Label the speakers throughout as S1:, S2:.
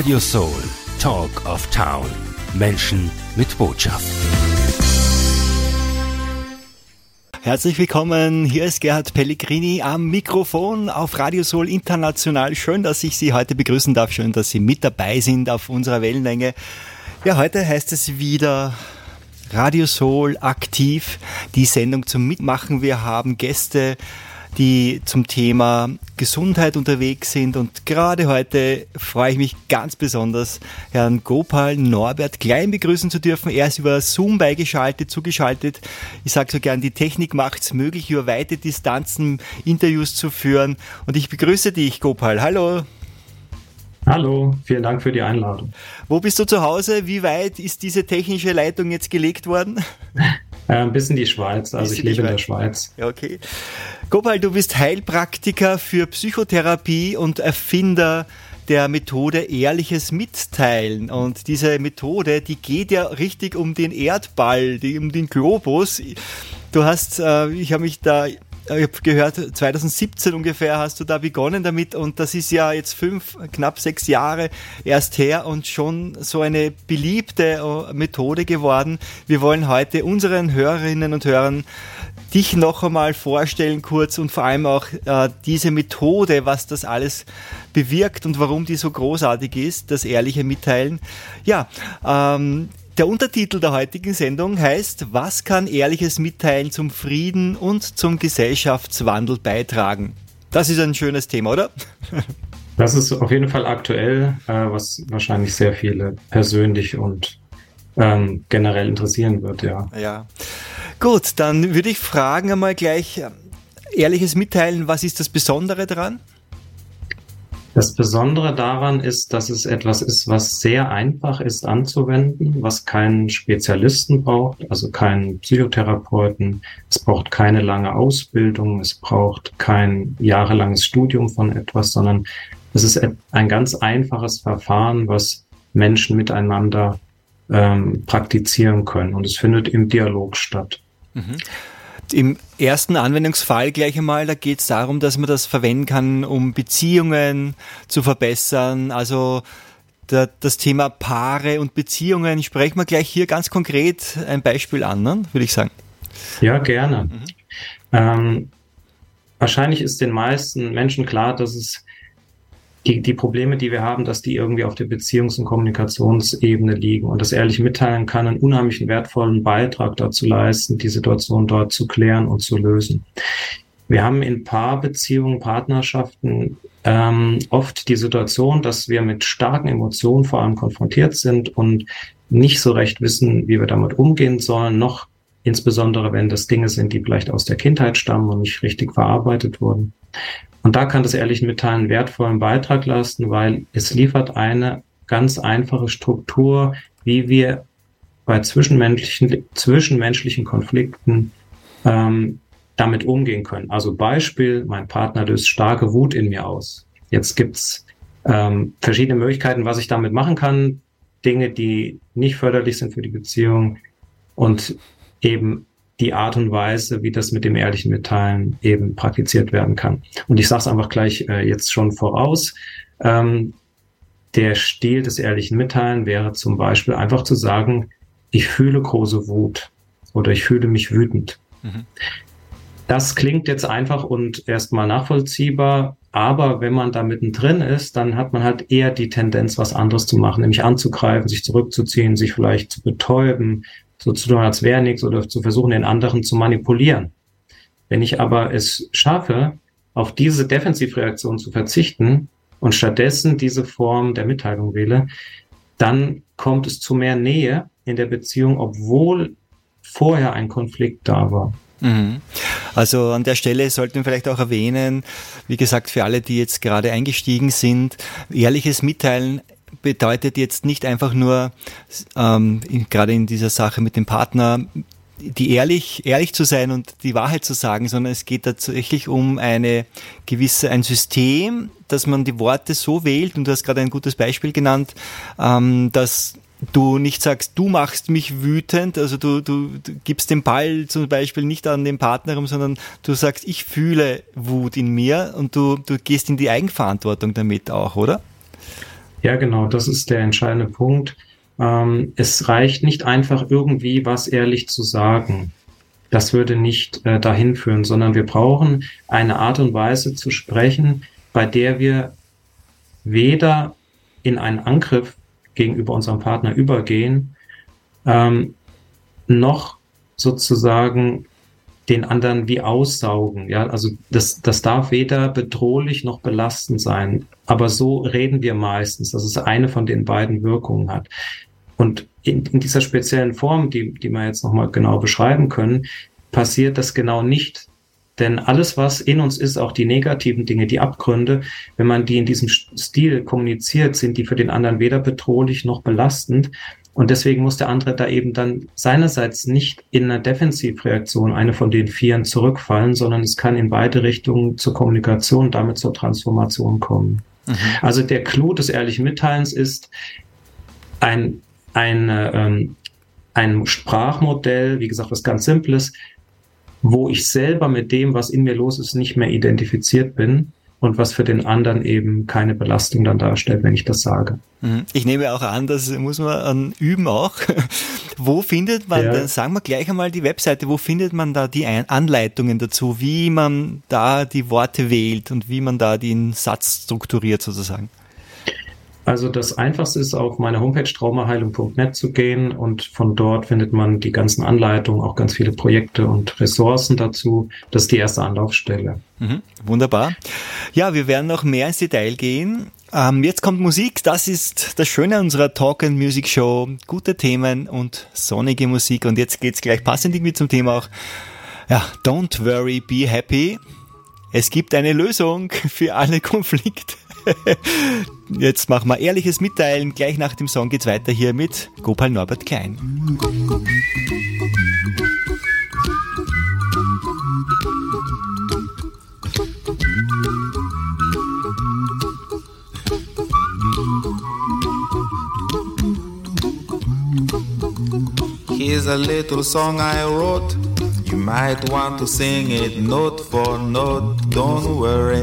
S1: Radio Soul, Talk of Town. Menschen mit Botschaft.
S2: Herzlich willkommen, hier ist Gerhard Pellegrini am Mikrofon auf Radio Soul International. Schön, dass ich Sie heute begrüßen darf, schön, dass Sie mit dabei sind auf unserer Wellenlänge. Ja, heute heißt es wieder Radio Soul aktiv, die Sendung zum Mitmachen. Wir haben Gäste, die zum Thema Gesundheit unterwegs sind. Und gerade heute freue ich mich ganz besonders, Herrn Gopal Norbert Klein begrüßen zu dürfen. Er ist über Zoom beigeschaltet, zugeschaltet. Ich sage so gern, die Technik macht es möglich, über weite Distanzen Interviews zu führen. Und ich begrüße dich, Gopal. Hallo.
S3: Hallo, vielen Dank für die Einladung.
S2: Wo bist du zu Hause? Wie weit ist diese technische Leitung jetzt gelegt worden?
S3: Äh, bis in die Schweiz, also ich lebe in der Schweiz.
S2: Ja, okay. Gopal, du bist Heilpraktiker für Psychotherapie und Erfinder der Methode ehrliches Mitteilen. Und diese Methode, die geht ja richtig um den Erdball, die, um den Globus. Du hast, äh, ich habe mich da ich habe gehört, 2017 ungefähr hast du da begonnen damit und das ist ja jetzt fünf, knapp sechs Jahre erst her und schon so eine beliebte äh, Methode geworden. Wir wollen heute unseren Hörerinnen und Hörern dich noch einmal vorstellen kurz und vor allem auch äh, diese Methode, was das alles bewirkt und warum die so großartig ist, das ehrliche Mitteilen. Ja, ähm, der Untertitel der heutigen Sendung heißt, was kann ehrliches Mitteilen zum Frieden und zum Gesellschaftswandel beitragen? Das ist ein schönes Thema, oder?
S3: Das ist auf jeden Fall aktuell, äh, was wahrscheinlich sehr viele persönlich und ähm, generell interessieren wird, ja.
S2: Ja. Gut, dann würde ich fragen einmal gleich, äh, ehrliches Mitteilen, was ist das Besondere daran?
S3: Das Besondere daran ist, dass es etwas ist, was sehr einfach ist anzuwenden, was keinen Spezialisten braucht, also keinen Psychotherapeuten. Es braucht keine lange Ausbildung, es braucht kein jahrelanges Studium von etwas, sondern es ist ein ganz einfaches Verfahren, was Menschen miteinander ähm, praktizieren können. Und es findet im Dialog statt.
S2: Mhm. Im ersten Anwendungsfall gleich einmal, da geht es darum, dass man das verwenden kann, um Beziehungen zu verbessern. Also der, das Thema Paare und Beziehungen. Sprechen wir gleich hier ganz konkret ein Beispiel an, ne? würde ich sagen.
S3: Ja, gerne. Mhm. Ähm, wahrscheinlich ist den meisten Menschen klar, dass es die, die Probleme, die wir haben, dass die irgendwie auf der Beziehungs- und Kommunikationsebene liegen. Und das ehrliche Mitteilen kann einen unheimlichen wertvollen Beitrag dazu leisten, die Situation dort zu klären und zu lösen. Wir haben in Paarbeziehungen, Partnerschaften ähm, oft die Situation, dass wir mit starken Emotionen vor allem konfrontiert sind und nicht so recht wissen, wie wir damit umgehen sollen, noch insbesondere wenn das Dinge sind, die vielleicht aus der Kindheit stammen und nicht richtig verarbeitet wurden. Und da kann das ehrliche Mitteilen einen wertvollen Beitrag leisten, weil es liefert eine ganz einfache Struktur, wie wir bei zwischenmenschlichen, zwischenmenschlichen Konflikten ähm, damit umgehen können. Also Beispiel, mein Partner löst starke Wut in mir aus. Jetzt gibt's ähm, verschiedene Möglichkeiten, was ich damit machen kann. Dinge, die nicht förderlich sind für die Beziehung und eben die Art und Weise, wie das mit dem ehrlichen Mitteilen eben praktiziert werden kann. Und ich sage es einfach gleich äh, jetzt schon voraus. Ähm, der Stil des ehrlichen Mitteilen wäre zum Beispiel einfach zu sagen, ich fühle große Wut oder ich fühle mich wütend. Mhm. Das klingt jetzt einfach und erstmal nachvollziehbar, aber wenn man da mittendrin ist, dann hat man halt eher die Tendenz, was anderes zu machen, nämlich anzugreifen, sich zurückzuziehen, sich vielleicht zu betäuben, so zu tun, als wäre nichts oder zu versuchen, den anderen zu manipulieren. Wenn ich aber es schaffe, auf diese Defensivreaktion zu verzichten und stattdessen diese Form der Mitteilung wähle, dann kommt es zu mehr Nähe in der Beziehung, obwohl vorher ein Konflikt da war.
S2: Mhm. Also an der Stelle sollten wir vielleicht auch erwähnen, wie gesagt, für alle, die jetzt gerade eingestiegen sind, ehrliches Mitteilen bedeutet jetzt nicht einfach nur, ähm, gerade in dieser Sache mit dem Partner, die ehrlich, ehrlich zu sein und die Wahrheit zu sagen, sondern es geht tatsächlich um eine gewisse, ein System, dass man die Worte so wählt, und du hast gerade ein gutes Beispiel genannt, ähm, dass du nicht sagst, du machst mich wütend, also du, du, du gibst den Ball zum Beispiel nicht an den Partner rum, sondern du sagst, ich fühle Wut in mir und du, du gehst in die Eigenverantwortung damit auch, oder?
S3: Ja, genau, das ist der entscheidende Punkt. Ähm, es reicht nicht einfach irgendwie was ehrlich zu sagen. Das würde nicht äh, dahin führen, sondern wir brauchen eine Art und Weise zu sprechen, bei der wir weder in einen Angriff gegenüber unserem Partner übergehen, ähm, noch sozusagen den anderen wie aussaugen. Ja, also das, das darf weder bedrohlich noch belastend sein. Aber so reden wir meistens, dass es eine von den beiden Wirkungen hat. Und in, in dieser speziellen Form, die, die wir jetzt nochmal genau beschreiben können, passiert das genau nicht. Denn alles, was in uns ist, auch die negativen Dinge, die Abgründe, wenn man die in diesem Stil kommuniziert, sind die für den anderen weder bedrohlich noch belastend. Und deswegen muss der andere da eben dann seinerseits nicht in einer Defensivreaktion, eine von den Vieren, zurückfallen, sondern es kann in beide Richtungen zur Kommunikation, damit zur Transformation kommen. Mhm. Also der Clou des ehrlichen Mitteilens ist, ein eine, ähm, ein Sprachmodell, wie gesagt, was ganz Simples, wo ich selber mit dem, was in mir los ist, nicht mehr identifiziert bin und was für den anderen eben keine Belastung dann darstellt, wenn ich das sage.
S2: Mhm. Ich nehme auch an, das muss man üben auch. wo findet man, ja. dann sagen wir gleich einmal die Webseite, wo findet man da die Anleitungen dazu, wie man da die Worte wählt und wie man da den Satz strukturiert sozusagen?
S3: Also das Einfachste ist, auf meine Homepage traumaheilung.net zu gehen und von dort findet man die ganzen Anleitungen, auch ganz viele Projekte und Ressourcen dazu. Das ist die erste Anlaufstelle.
S2: Mhm, wunderbar. Ja, wir werden noch mehr ins Detail gehen. Ähm, jetzt kommt Musik. Das ist das Schöne unserer Talk and Music Show. Gute Themen und sonnige Musik. Und jetzt geht's gleich passend irgendwie zum Thema auch. Ja, don't worry, be happy. Es gibt eine Lösung für alle Konflikte. Jetzt machen wir ehrliches Mitteilen. Gleich nach dem Song geht's weiter hier mit Gopal Norbert Klein.
S4: Here's a little song I wrote. You might want to sing it note for note. Don't worry.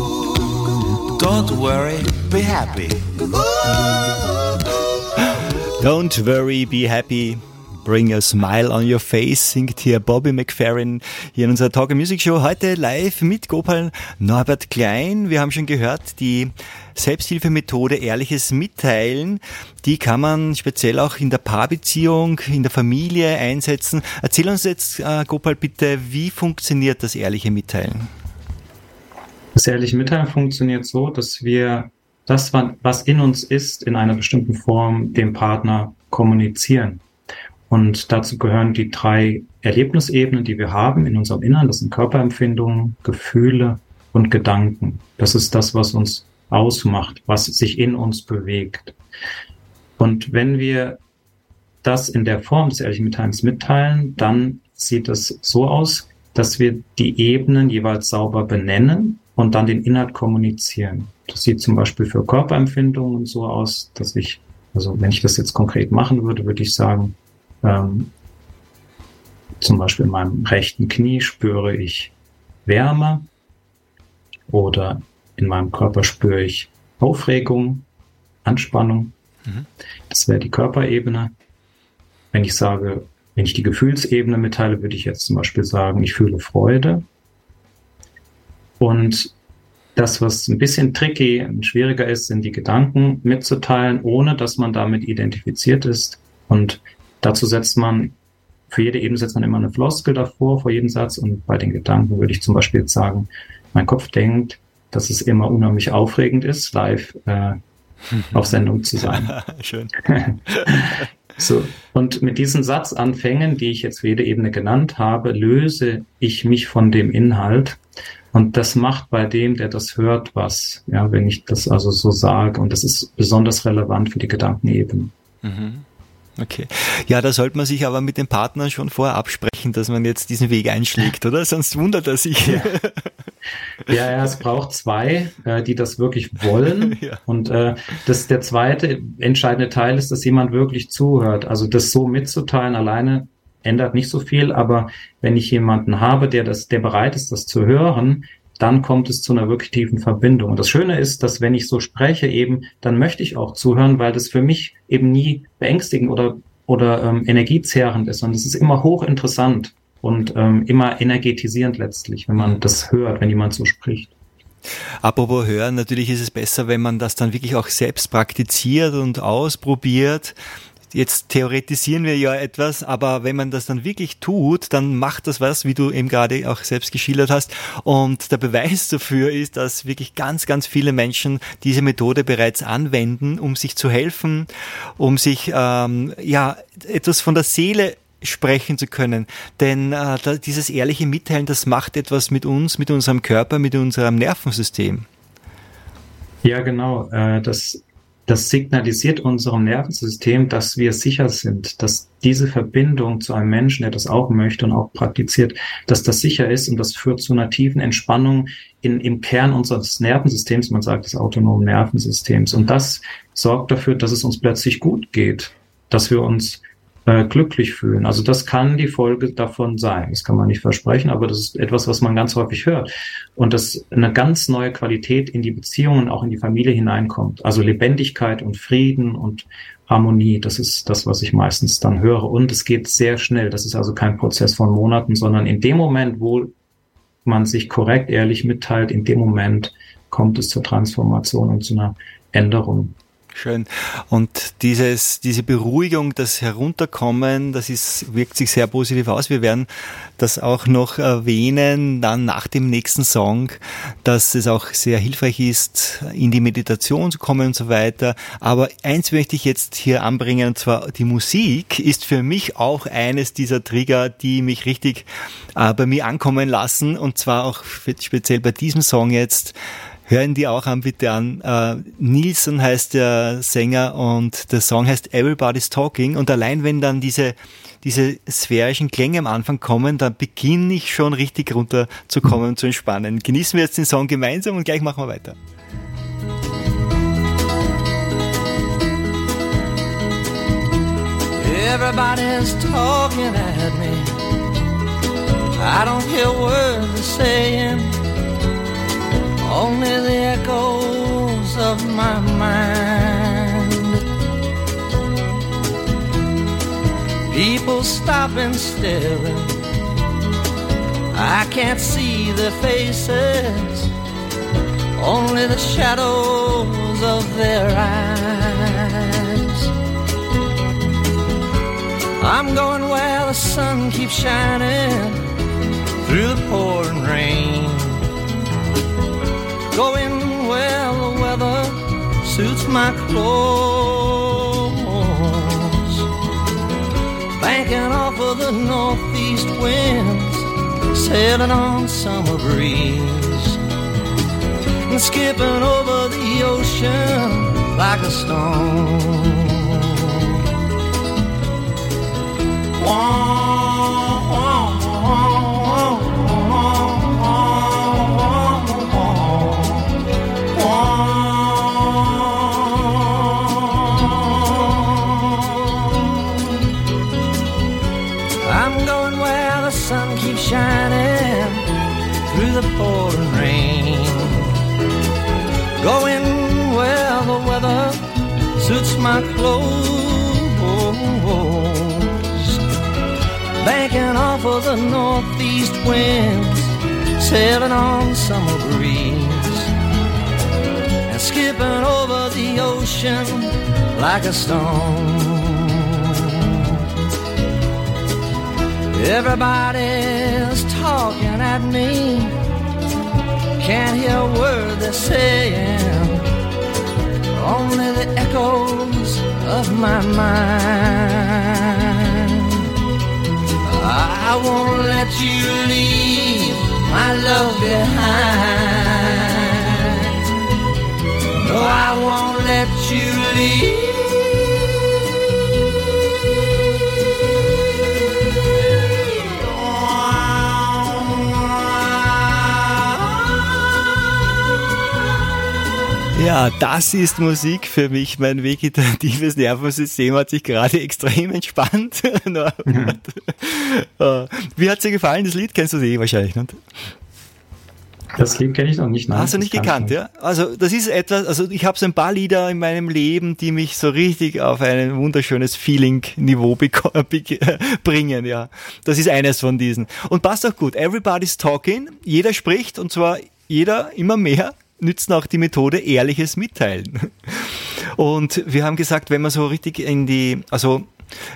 S4: Don't worry, be happy.
S2: Don't worry, be happy. Bring a smile on your face, singt hier Bobby McFerrin hier in unserer Talk Music Show. Heute live mit Gopal Norbert Klein. Wir haben schon gehört, die Selbsthilfemethode ehrliches Mitteilen, die kann man speziell auch in der Paarbeziehung, in der Familie einsetzen. Erzähl uns jetzt, äh, Gopal, bitte, wie funktioniert das ehrliche Mitteilen?
S3: Das ehrliche Mitteilen funktioniert so, dass wir das, was in uns ist, in einer bestimmten Form dem Partner kommunizieren. Und dazu gehören die drei Erlebnisebenen, die wir haben in unserem Innern. Das sind Körperempfindungen, Gefühle und Gedanken. Das ist das, was uns ausmacht, was sich in uns bewegt. Und wenn wir das in der Form des ehrlichen Mitteilens mitteilen, dann sieht es so aus, dass wir die Ebenen jeweils sauber benennen und dann den Inhalt kommunizieren. Das sieht zum Beispiel für Körperempfindungen so aus, dass ich, also wenn ich das jetzt konkret machen würde, würde ich sagen, ähm, zum Beispiel in meinem rechten Knie spüre ich Wärme oder in meinem Körper spüre ich Aufregung, Anspannung. Mhm. Das wäre die Körperebene. Wenn ich sage, wenn ich die Gefühlsebene mitteile, würde ich jetzt zum Beispiel sagen, ich fühle Freude. Und das, was ein bisschen tricky und schwieriger ist, sind die Gedanken mitzuteilen, ohne dass man damit identifiziert ist. Und Dazu setzt man, für jede Ebene setzt man immer eine Floskel davor, vor jedem Satz. Und bei den Gedanken würde ich zum Beispiel jetzt sagen, mein Kopf denkt, dass es immer unheimlich aufregend ist, live äh, auf Sendung zu sein.
S2: Schön.
S3: so, und mit diesen Satzanfängen, die ich jetzt für jede Ebene genannt habe, löse ich mich von dem Inhalt. Und das macht bei dem, der das hört, was, ja, wenn ich das also so sage. Und das ist besonders relevant für die Gedankenebene. Mhm.
S2: Okay. Ja, da sollte man sich aber mit dem Partner schon vorher absprechen, dass man jetzt diesen Weg einschlägt, oder? Sonst wundert er sich.
S3: Ja, ja, ja es braucht zwei, äh, die das wirklich wollen. Ja. Und äh, das der zweite entscheidende Teil ist, dass jemand wirklich zuhört. Also das so mitzuteilen alleine ändert nicht so viel, aber wenn ich jemanden habe, der das, der bereit ist, das zu hören, dann kommt es zu einer wirklich tiefen Verbindung. Und das Schöne ist, dass wenn ich so spreche eben, dann möchte ich auch zuhören, weil das für mich eben nie beängstigend oder, oder ähm, energiezehrend ist, sondern es ist immer hochinteressant und ähm, immer energetisierend letztlich, wenn man das hört, wenn jemand so spricht.
S2: Apropos hören, natürlich ist es besser, wenn man das dann wirklich auch selbst praktiziert und ausprobiert jetzt theoretisieren wir ja etwas, aber wenn man das dann wirklich tut, dann macht das was, wie du eben gerade auch selbst geschildert hast. Und der Beweis dafür ist, dass wirklich ganz, ganz viele Menschen diese Methode bereits anwenden, um sich zu helfen, um sich ähm, ja etwas von der Seele sprechen zu können. Denn äh, dieses ehrliche Mitteilen, das macht etwas mit uns, mit unserem Körper, mit unserem Nervensystem.
S3: Ja, genau. Äh, das das signalisiert unserem Nervensystem, dass wir sicher sind, dass diese Verbindung zu einem Menschen, der das auch möchte und auch praktiziert, dass das sicher ist und das führt zu einer tiefen Entspannung in, im Kern unseres Nervensystems, man sagt des autonomen Nervensystems. Und das sorgt dafür, dass es uns plötzlich gut geht, dass wir uns äh, glücklich fühlen. Also das kann die Folge davon sein. Das kann man nicht versprechen, aber das ist etwas, was man ganz häufig hört. Und dass eine ganz neue Qualität in die Beziehungen, auch in die Familie hineinkommt. Also Lebendigkeit und Frieden und Harmonie, das ist das, was ich meistens dann höre. Und es geht sehr schnell. Das ist also kein Prozess von Monaten, sondern in dem Moment, wo man sich korrekt, ehrlich mitteilt, in dem Moment kommt es zur Transformation und zu einer Änderung.
S2: Schön. Und dieses, diese Beruhigung, das Herunterkommen, das ist, wirkt sich sehr positiv aus. Wir werden das auch noch erwähnen, dann nach dem nächsten Song, dass es auch sehr hilfreich ist, in die Meditation zu kommen und so weiter. Aber eins möchte ich jetzt hier anbringen, und zwar die Musik ist für mich auch eines dieser Trigger, die mich richtig äh, bei mir ankommen lassen. Und zwar auch speziell bei diesem Song jetzt Hören die auch an, bitte an. Äh, Nielsen heißt der Sänger und der Song heißt Everybody's Talking und allein wenn dann diese diese sphärischen Klänge am Anfang kommen, dann beginne ich schon richtig runterzukommen und zu entspannen. Genießen wir jetzt den Song gemeinsam und gleich machen wir weiter. Everybody's talking at me. I don't hear words they're saying, only the echoes of my mind. People stop stopping staring. I can't see their faces, only the shadows of their eyes. I'm going where the sun keeps shining through the pouring rain. Going where the weather suits my clothes. Banking off of the northeast winds, sailing on summer breeze. And skipping over the ocean like a stone. I'm pouring rain. Going where the weather suits my clothes. Banking off of the northeast winds, sailing on summer breeze, and skipping over the ocean like a stone. Everybody's talking at me. Can't hear a word they're saying. Only the echoes of my mind. I won't let you leave my love behind. No, I won't let you leave. Ja, das ist Musik für mich. Mein vegetatives Nervensystem hat sich gerade extrem entspannt. Äh, wie hat dir gefallen, das Lied? Kennst du sie eh wahrscheinlich, nicht?
S3: Das Lied kenne ich noch nicht.
S2: Nein, Hast du nicht gekannt, nicht. ja? Also das ist etwas, also ich habe so ein paar Lieder in meinem Leben, die mich so richtig auf ein wunderschönes Feeling-Niveau bringen, ja. Das ist eines von diesen. Und passt auch gut. Everybody's talking. Jeder spricht und zwar jeder immer mehr nützen auch die Methode ehrliches Mitteilen. Und wir haben gesagt, wenn man so richtig in die, also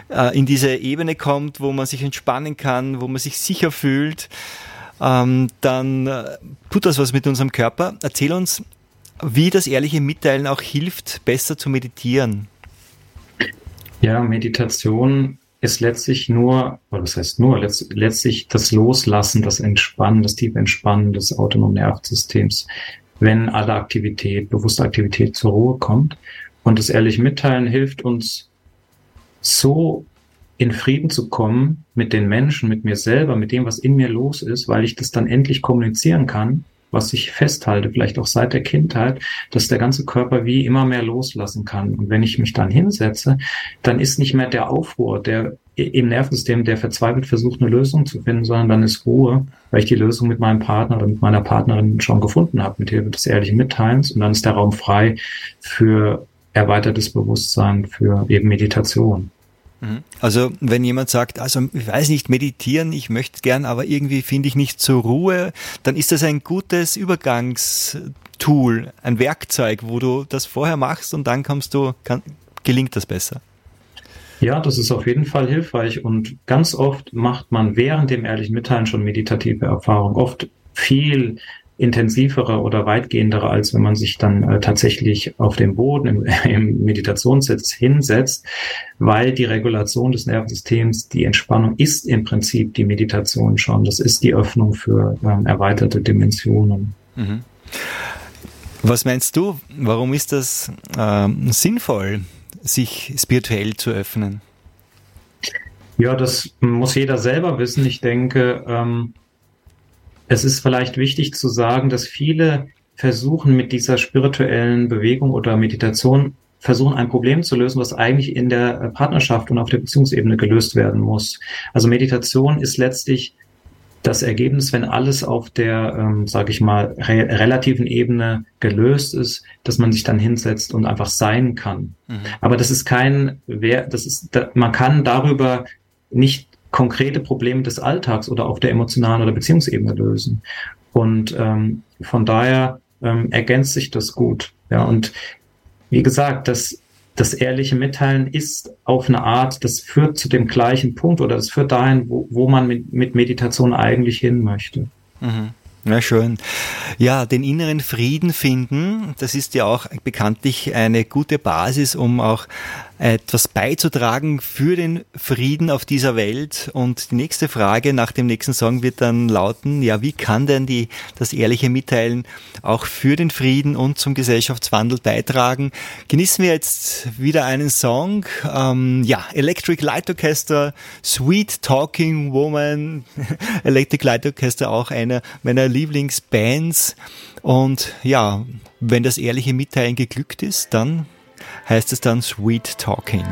S2: äh, in diese Ebene kommt, wo man sich entspannen kann, wo man sich sicher fühlt, ähm, dann äh, tut das was mit unserem Körper. Erzähl uns, wie das ehrliche Mitteilen auch hilft, besser zu meditieren.
S3: Ja, Meditation ist letztlich nur, oder das heißt nur, letztlich das Loslassen, das Entspannen, das tiefe Entspannen des autonomen Nervensystems wenn alle Aktivität, bewusste Aktivität zur Ruhe kommt. Und das ehrliche Mitteilen hilft uns so in Frieden zu kommen mit den Menschen, mit mir selber, mit dem, was in mir los ist, weil ich das dann endlich kommunizieren kann was ich festhalte, vielleicht auch seit der Kindheit, dass der ganze Körper wie immer mehr loslassen kann. Und wenn ich mich dann hinsetze, dann ist nicht mehr der Aufruhr, der im Nervensystem, der verzweifelt versucht, eine Lösung zu finden, sondern dann ist Ruhe, weil ich die Lösung mit meinem Partner oder mit meiner Partnerin schon gefunden habe, mit Hilfe des ehrlichen Mitteilens. Und dann ist der Raum frei für erweitertes Bewusstsein, für eben Meditation.
S2: Mhm. Also wenn jemand sagt, also ich weiß nicht, meditieren, ich möchte gern, aber irgendwie finde ich nicht zur Ruhe, dann ist das ein gutes Übergangstool, ein Werkzeug, wo du das vorher machst und dann kommst du, kann, gelingt das besser.
S3: Ja, das ist auf jeden Fall hilfreich und ganz oft macht man während dem ehrlichen Mitteilen schon meditative Erfahrung. Oft viel intensivere oder weitgehendere, als wenn man sich dann äh, tatsächlich auf dem Boden im, im Meditationssitz hinsetzt, weil die Regulation des Nervensystems, die Entspannung ist im Prinzip die Meditation schon. Das ist die Öffnung für ähm, erweiterte Dimensionen. Mhm.
S2: Was meinst du, warum ist das ähm, sinnvoll, sich spirituell zu öffnen?
S3: Ja, das muss jeder selber wissen. Ich denke, ähm, es ist vielleicht wichtig zu sagen, dass viele versuchen mit dieser spirituellen Bewegung oder Meditation versuchen, ein Problem zu lösen, was eigentlich in der Partnerschaft und auf der Beziehungsebene gelöst werden muss. Also Meditation ist letztlich das Ergebnis, wenn alles auf der, ähm, sage ich mal, re relativen Ebene gelöst ist, dass man sich dann hinsetzt und einfach sein kann. Mhm. Aber das ist kein, wer, das ist, da, man kann darüber nicht konkrete Probleme des Alltags oder auf der emotionalen oder Beziehungsebene lösen. Und ähm, von daher ähm, ergänzt sich das gut. Ja, und wie gesagt, das das ehrliche Mitteilen ist auf eine Art, das führt zu dem gleichen Punkt oder das führt dahin, wo, wo man mit, mit Meditation eigentlich hin möchte.
S2: Mhm. Na schön. Ja, den inneren Frieden finden, das ist ja auch bekanntlich eine gute Basis, um auch etwas beizutragen für den Frieden auf dieser Welt. Und die nächste Frage nach dem nächsten Song wird dann lauten, ja, wie kann denn die, das ehrliche Mitteilen auch für den Frieden und zum Gesellschaftswandel beitragen? Genießen wir jetzt wieder einen Song. Ähm, ja, Electric Light Orchestra, Sweet Talking Woman. Electric Light Orchestra auch einer meiner Lieblingsbands. Und ja, wenn das ehrliche Mitteilen geglückt ist, dann heißt es dann Sweet Talking.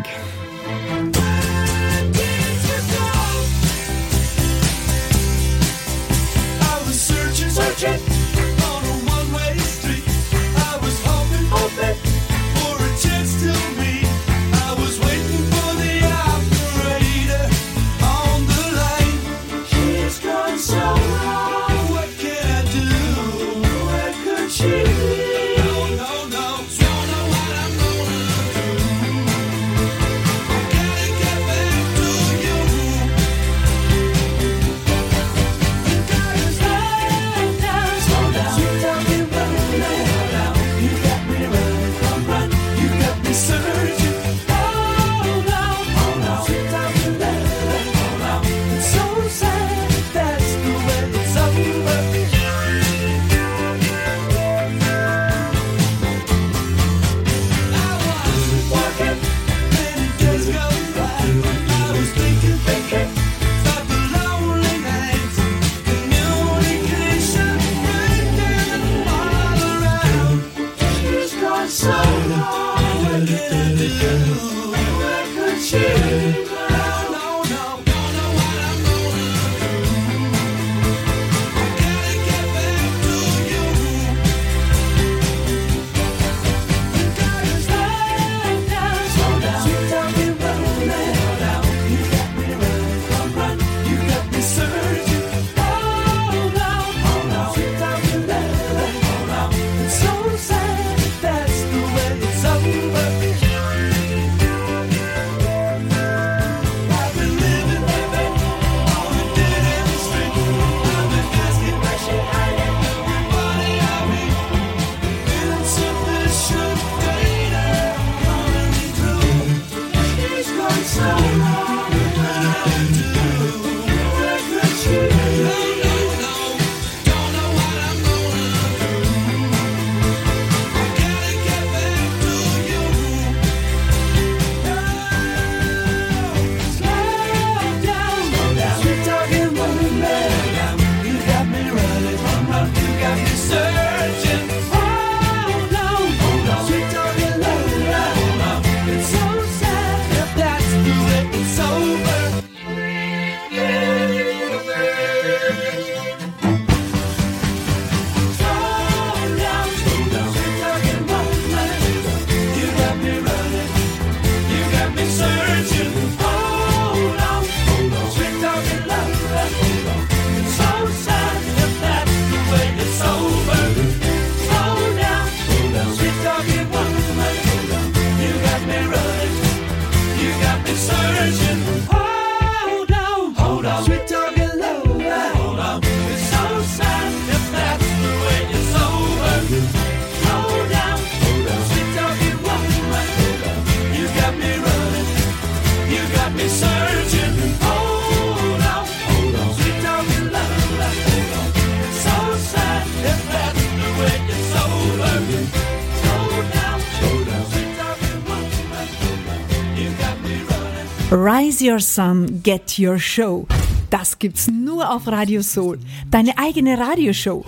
S5: Rise Your Sun, Get Your Show. Das gibt's nur auf Radio Soul. Deine eigene Radioshow.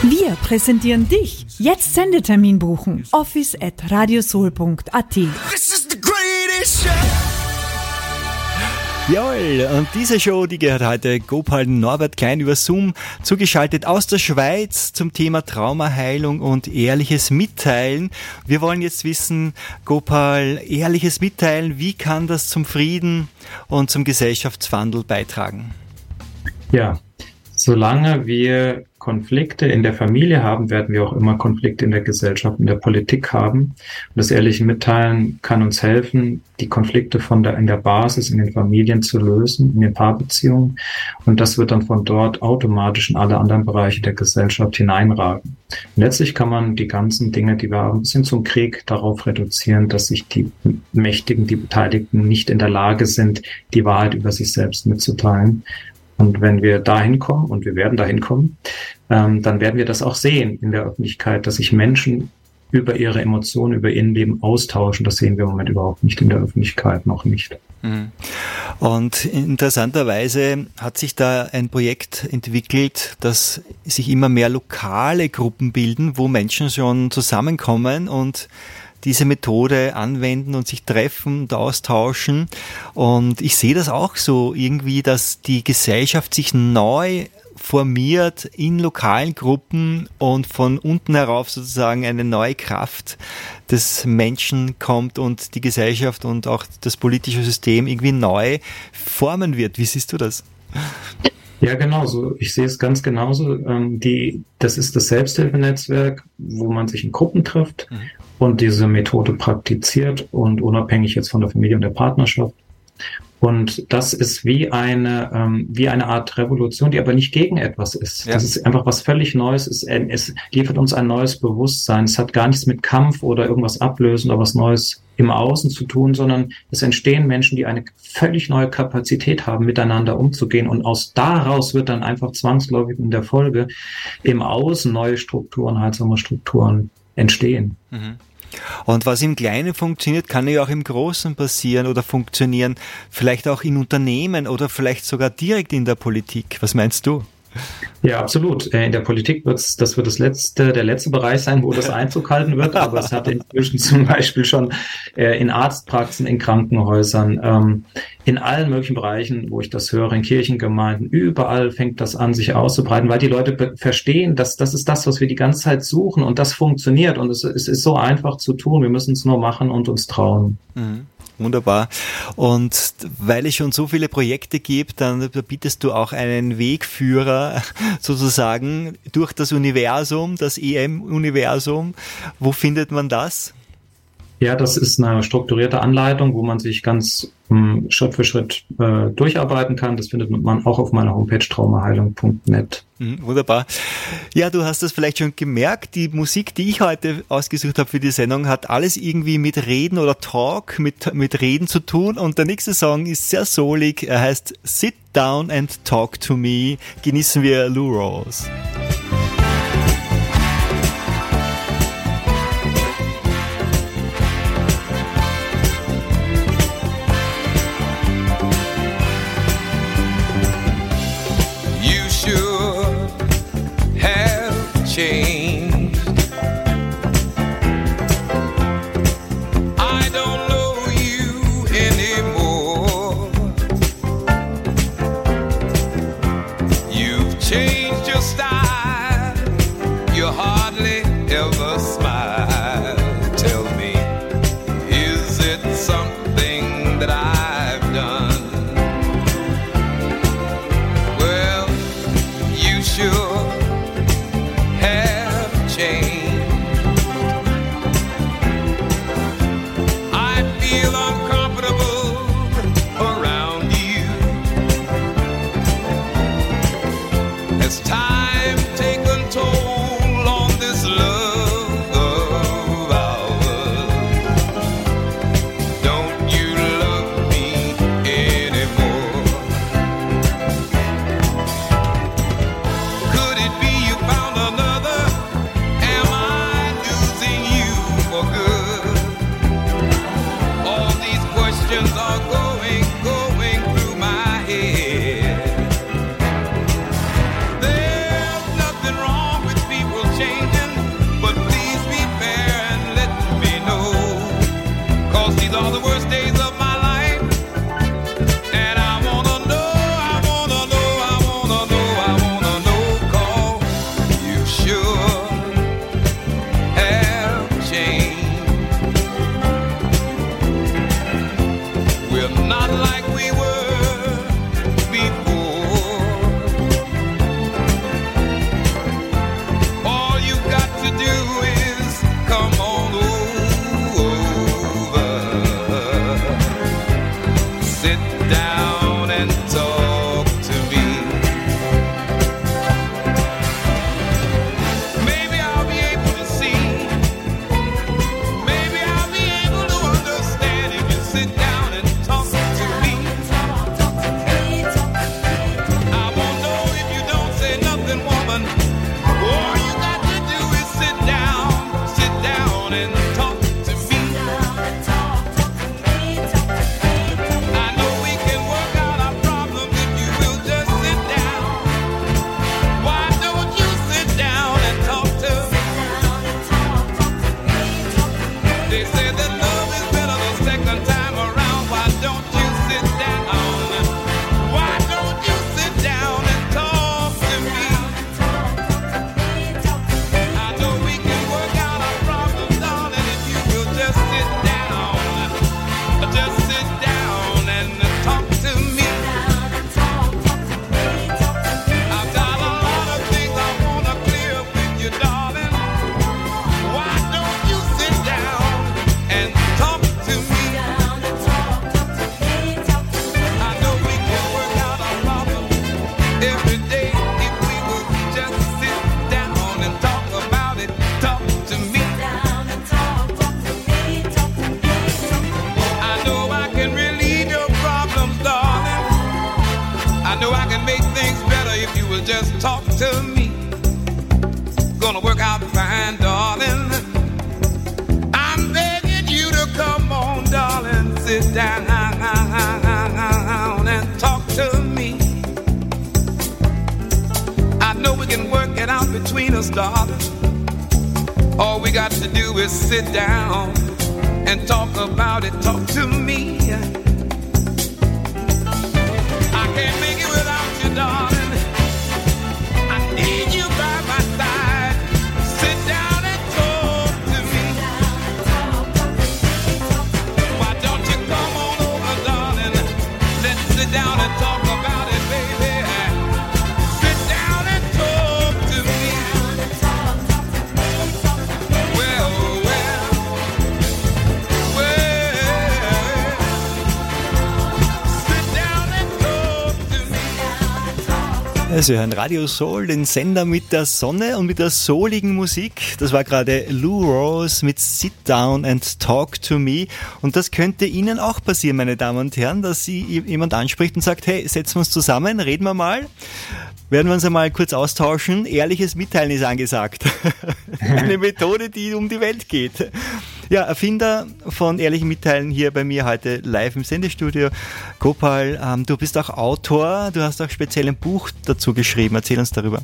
S5: Wir präsentieren dich. Jetzt Sendetermin buchen. Office at radiosoul.at.
S2: This is the greatest show. Jawohl, und diese Show, die gehört heute Gopal Norbert Klein über Zoom zugeschaltet aus der Schweiz zum Thema Traumaheilung und ehrliches Mitteilen. Wir wollen jetzt wissen, Gopal, ehrliches Mitteilen, wie kann das zum Frieden und zum Gesellschaftswandel beitragen?
S3: Ja, solange wir Konflikte in der Familie haben, werden wir auch immer Konflikte in der Gesellschaft, in der Politik haben. Und das ehrliche Mitteilen kann uns helfen, die Konflikte von der, in der Basis, in den Familien zu lösen, in den Paarbeziehungen. Und das wird dann von dort automatisch in alle anderen Bereiche der Gesellschaft hineinragen. Und letztlich kann man die ganzen Dinge, die wir haben, bis hin zum Krieg darauf reduzieren, dass sich die Mächtigen, die Beteiligten nicht in der Lage sind, die Wahrheit über sich selbst mitzuteilen. Und wenn wir dahin kommen, und wir werden dahin kommen, ähm, dann werden wir das auch sehen in der Öffentlichkeit, dass sich Menschen über ihre Emotionen, über ihr Leben austauschen. Das sehen wir im Moment überhaupt nicht in der Öffentlichkeit, noch nicht. Mhm.
S2: Und interessanterweise hat sich da ein Projekt entwickelt, dass sich immer mehr lokale Gruppen bilden, wo Menschen schon zusammenkommen und diese Methode anwenden und sich treffen und austauschen. Und ich sehe das auch so irgendwie, dass die Gesellschaft sich neu formiert in lokalen Gruppen und von unten herauf sozusagen eine neue Kraft des Menschen kommt und die Gesellschaft und auch das politische System irgendwie neu formen wird. Wie siehst du das?
S3: Ja, genauso. Ich sehe es ganz genauso. Ähm, die, das ist das Selbsthilfenetzwerk, wo man sich in Gruppen trifft mhm. Und diese Methode praktiziert und unabhängig jetzt von der Familie und der Partnerschaft. Und das ist wie eine, ähm, wie eine Art Revolution, die aber nicht gegen etwas ist. Ja. Das ist einfach was völlig Neues. Es, es liefert uns ein neues Bewusstsein. Es hat gar nichts mit Kampf oder irgendwas ablösen oder was Neues im Außen zu tun, sondern es entstehen Menschen, die eine völlig neue Kapazität haben, miteinander umzugehen. Und aus daraus wird dann einfach zwangsläufig in der Folge im Außen neue Strukturen, heilsame Strukturen entstehen.
S2: Mhm. Und was im Kleinen funktioniert, kann ja auch im Großen passieren oder funktionieren. Vielleicht auch in Unternehmen oder vielleicht sogar direkt in der Politik. Was meinst du?
S3: Ja, absolut. Äh, in der Politik wird es, das wird das letzte, der letzte Bereich sein, wo das Einzug halten wird, aber es hat inzwischen zum Beispiel schon äh, in Arztpraxen, in Krankenhäusern, ähm, in allen möglichen Bereichen, wo ich das höre, in Kirchengemeinden, überall fängt das an, sich auszubreiten, weil die Leute verstehen, dass das ist das, was wir die ganze Zeit suchen und das funktioniert und es, es ist so einfach zu tun. Wir müssen es nur machen und uns trauen.
S2: Mhm. Wunderbar. Und weil es schon so viele Projekte gibt, dann bietest du auch einen Wegführer sozusagen durch das Universum, das EM-Universum. Wo findet man das?
S3: Ja, das ist eine strukturierte Anleitung, wo man sich ganz ähm, Schritt für Schritt äh, durcharbeiten kann. Das findet man auch auf meiner Homepage traumaheilung.net.
S2: Mhm, wunderbar. Ja, du hast das vielleicht schon gemerkt. Die Musik, die ich heute ausgesucht habe für die Sendung, hat alles irgendwie mit Reden oder Talk, mit, mit Reden zu tun. Und der nächste Song ist sehr solig. Er heißt Sit Down and Talk to Me. Genießen wir Lou Rose.
S6: Just talk to me. Gonna work out fine, darling. I'm begging you to come on, darling. Sit down and talk to me. I know we can work it out between us, darling. All we got to do is sit down and talk about it. Talk to me. I can't make it without you, darling.
S2: Sie hören Radio Soul, den Sender mit der Sonne und mit der souligen Musik. Das war gerade Lou Rose mit Sit Down and Talk to Me. Und das könnte Ihnen auch passieren, meine Damen und Herren, dass Sie jemand anspricht und sagt, hey, setzen wir uns zusammen, reden wir mal. Werden wir uns einmal kurz austauschen. Ehrliches Mitteilen ist angesagt. Eine Methode, die um die Welt geht. Ja, Erfinder von Ehrlichen Mitteilen hier bei mir heute live im Sendestudio. Gopal, ähm, du bist auch Autor, du hast auch speziell ein Buch dazu geschrieben. Erzähl uns darüber.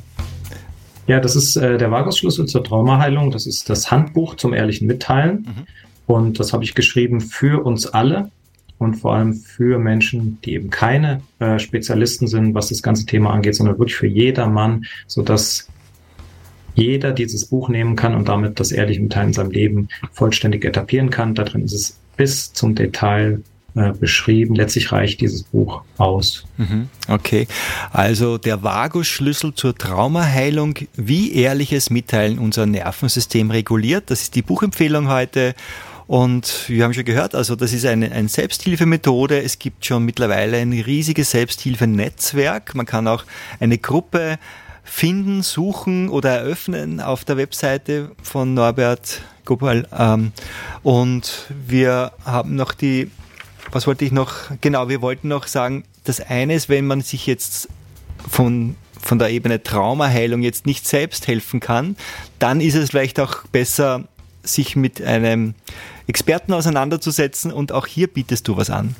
S3: Ja, das ist äh, der Vagusschlüssel zur Traumaheilung. Das ist das Handbuch zum ehrlichen Mitteilen. Und das habe ich geschrieben für uns alle und vor allem für Menschen, die eben keine äh, Spezialisten sind, was das ganze Thema angeht, sondern wirklich für jedermann, sodass jeder dieses Buch nehmen kann und damit das ehrliche Mitteilen in seinem Leben vollständig etablieren kann. Da drin ist es bis zum Detail äh, beschrieben. Letztlich reicht dieses Buch aus.
S2: Okay, also der Vagus-Schlüssel zur Traumaheilung, wie ehrliches Mitteilen unser Nervensystem reguliert. Das ist die Buchempfehlung heute. Und wir haben schon gehört, also das ist eine, eine Selbsthilfemethode. Es gibt schon mittlerweile ein riesiges Selbsthilfenetzwerk. Man kann auch eine Gruppe finden, suchen oder eröffnen auf der Webseite von Norbert Gopal. Ähm, und wir haben noch die, was wollte ich noch, genau, wir wollten noch sagen, das eine ist, wenn man sich jetzt von, von der Ebene Traumaheilung jetzt nicht selbst helfen kann, dann ist es vielleicht auch besser, sich mit einem Experten auseinanderzusetzen und auch hier bietest du was an.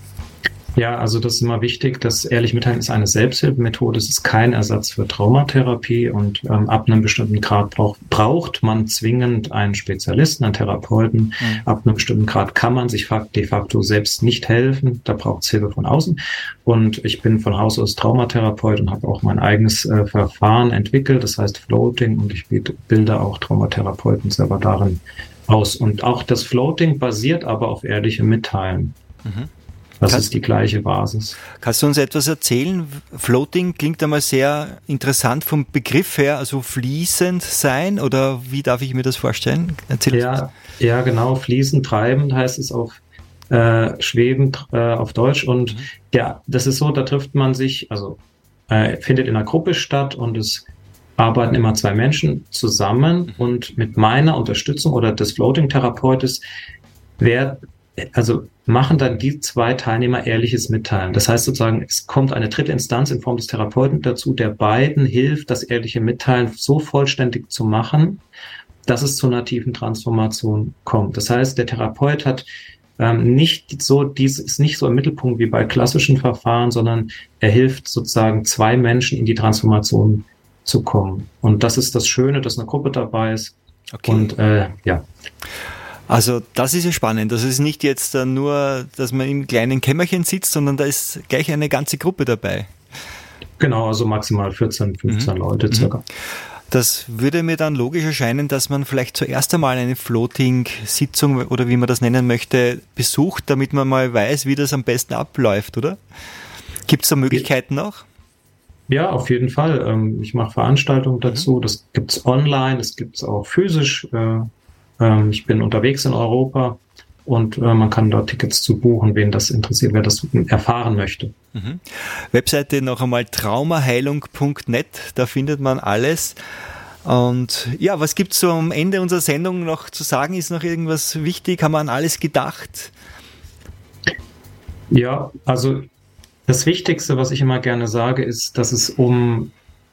S3: Ja, also das ist immer wichtig. Das ehrlich mitteilen ist eine Selbsthilfemethode. Es ist kein Ersatz für Traumatherapie und ähm, ab einem bestimmten Grad braucht, braucht man zwingend einen Spezialisten, einen Therapeuten. Mhm. Ab einem bestimmten Grad kann man sich de facto selbst nicht helfen. Da braucht es Hilfe von außen. Und ich bin von Haus aus Traumatherapeut und habe auch mein eigenes äh, Verfahren entwickelt. Das heißt Floating und ich bilde auch Traumatherapeuten selber darin aus. Und auch das Floating basiert aber auf ehrlichem Mitteilen. Mhm. Das Kann, ist die gleiche Basis.
S2: Kannst du uns etwas erzählen? Floating klingt einmal sehr interessant vom Begriff her, also fließend sein oder wie darf ich mir das vorstellen?
S3: Erzähl ja, ja, genau, fließend, treibend heißt es auf äh, schwebend äh, auf Deutsch und mhm. ja, das ist so, da trifft man sich, also äh, findet in einer Gruppe statt und es arbeiten immer zwei Menschen zusammen mhm. und mit meiner Unterstützung oder des Floating-Therapeutes wer also machen dann die zwei Teilnehmer ehrliches Mitteilen. Das heißt sozusagen, es kommt eine dritte Instanz in Form des Therapeuten dazu, der beiden hilft, das ehrliche Mitteilen so vollständig zu machen, dass es zu einer tiefen Transformation kommt. Das heißt, der Therapeut hat ähm, nicht so, dies ist nicht so im Mittelpunkt wie bei klassischen Verfahren, sondern er hilft sozusagen zwei Menschen in die Transformation zu kommen. Und das ist das Schöne, dass eine Gruppe dabei ist. Okay. Und äh, ja.
S2: Also das ist ja spannend. Das ist nicht jetzt nur, dass man im kleinen Kämmerchen sitzt, sondern da ist gleich eine ganze Gruppe dabei.
S3: Genau, also maximal 14, 15 mhm. Leute circa.
S2: Das würde mir dann logisch erscheinen, dass man vielleicht zuerst einmal eine Floating-Sitzung oder wie man das nennen möchte, besucht, damit man mal weiß, wie das am besten abläuft, oder? Gibt es da Möglichkeiten noch?
S3: Ja, auf jeden Fall. Ähm, ich mache Veranstaltungen dazu. Mhm. Das gibt es online, das gibt es auch physisch. Äh, ähm, ich bin unterwegs in Europa und äh, man kann dort Tickets zu buchen, wen das interessiert, wer das erfahren möchte.
S2: Mhm. Webseite noch einmal traumaheilung.net, da findet man alles. Und ja, was gibt es so am Ende unserer Sendung noch zu sagen? Ist noch irgendwas wichtig? Haben wir an alles gedacht?
S3: Ja, also das Wichtigste, was ich immer gerne sage, ist, dass es um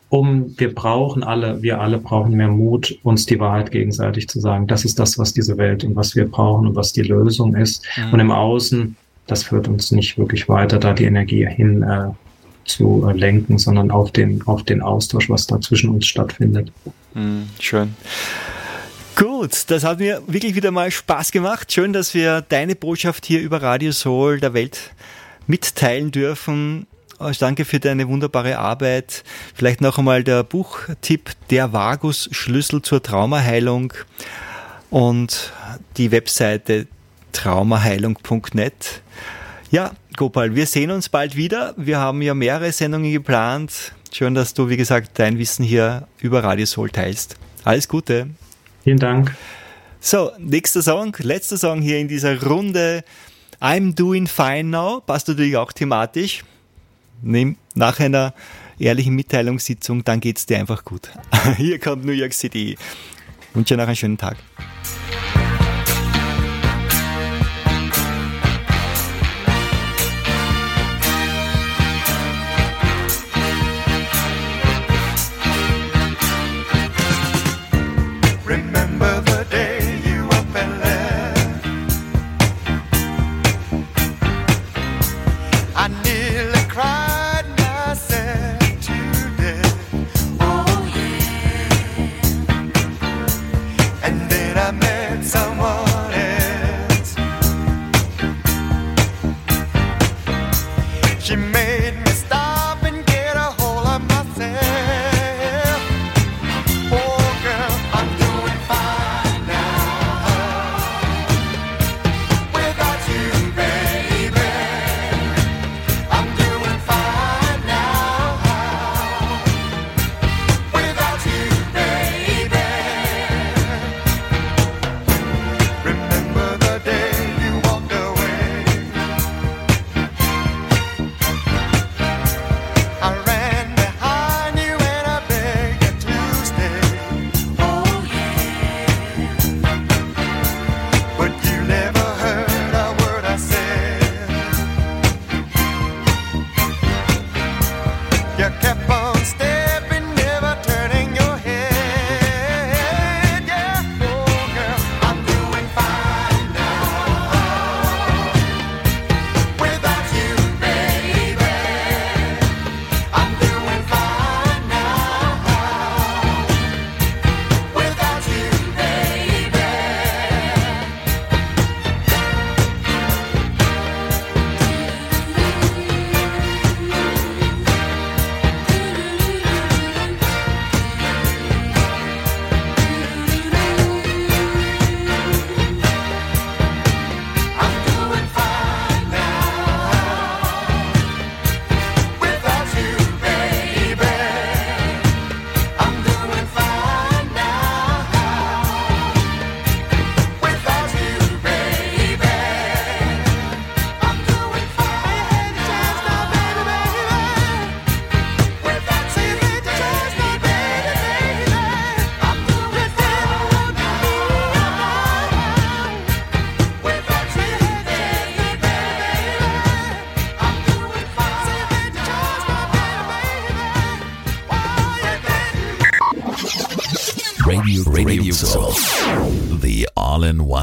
S3: um, wir brauchen alle, wir alle brauchen mehr Mut, uns die Wahrheit gegenseitig zu sagen. Das ist das, was diese Welt und was wir brauchen und was die Lösung ist. Mhm. Und im Außen, das führt uns nicht wirklich weiter, da die Energie hin äh, zu äh, lenken, sondern auf den, auf den Austausch, was da zwischen uns stattfindet.
S2: Mhm, schön. Gut, das hat mir wirklich wieder mal Spaß gemacht. Schön, dass wir deine Botschaft hier über Radio Soul der Welt mitteilen dürfen. Oh, danke für deine wunderbare Arbeit. Vielleicht noch einmal der Buchtipp Der Vagus-Schlüssel zur Traumaheilung und die Webseite traumaheilung.net. Ja, Gopal, wir sehen uns bald wieder. Wir haben ja mehrere Sendungen geplant. Schön, dass du, wie gesagt, dein Wissen hier über Radio Soul teilst. Alles Gute.
S3: Vielen Dank.
S2: So, nächster Song, letzter Song hier in dieser Runde. I'm doing fine now. Passt natürlich auch thematisch nach einer ehrlichen Mitteilungssitzung, dann geht es dir einfach gut. Hier kommt New York City. Ich wünsche dir noch einen schönen Tag.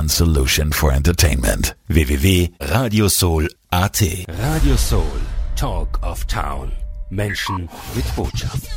S7: All-in-one solution for entertainment.
S1: www.radiosol.at Radio Soul, Talk of Town. Menschen mit Botschaft.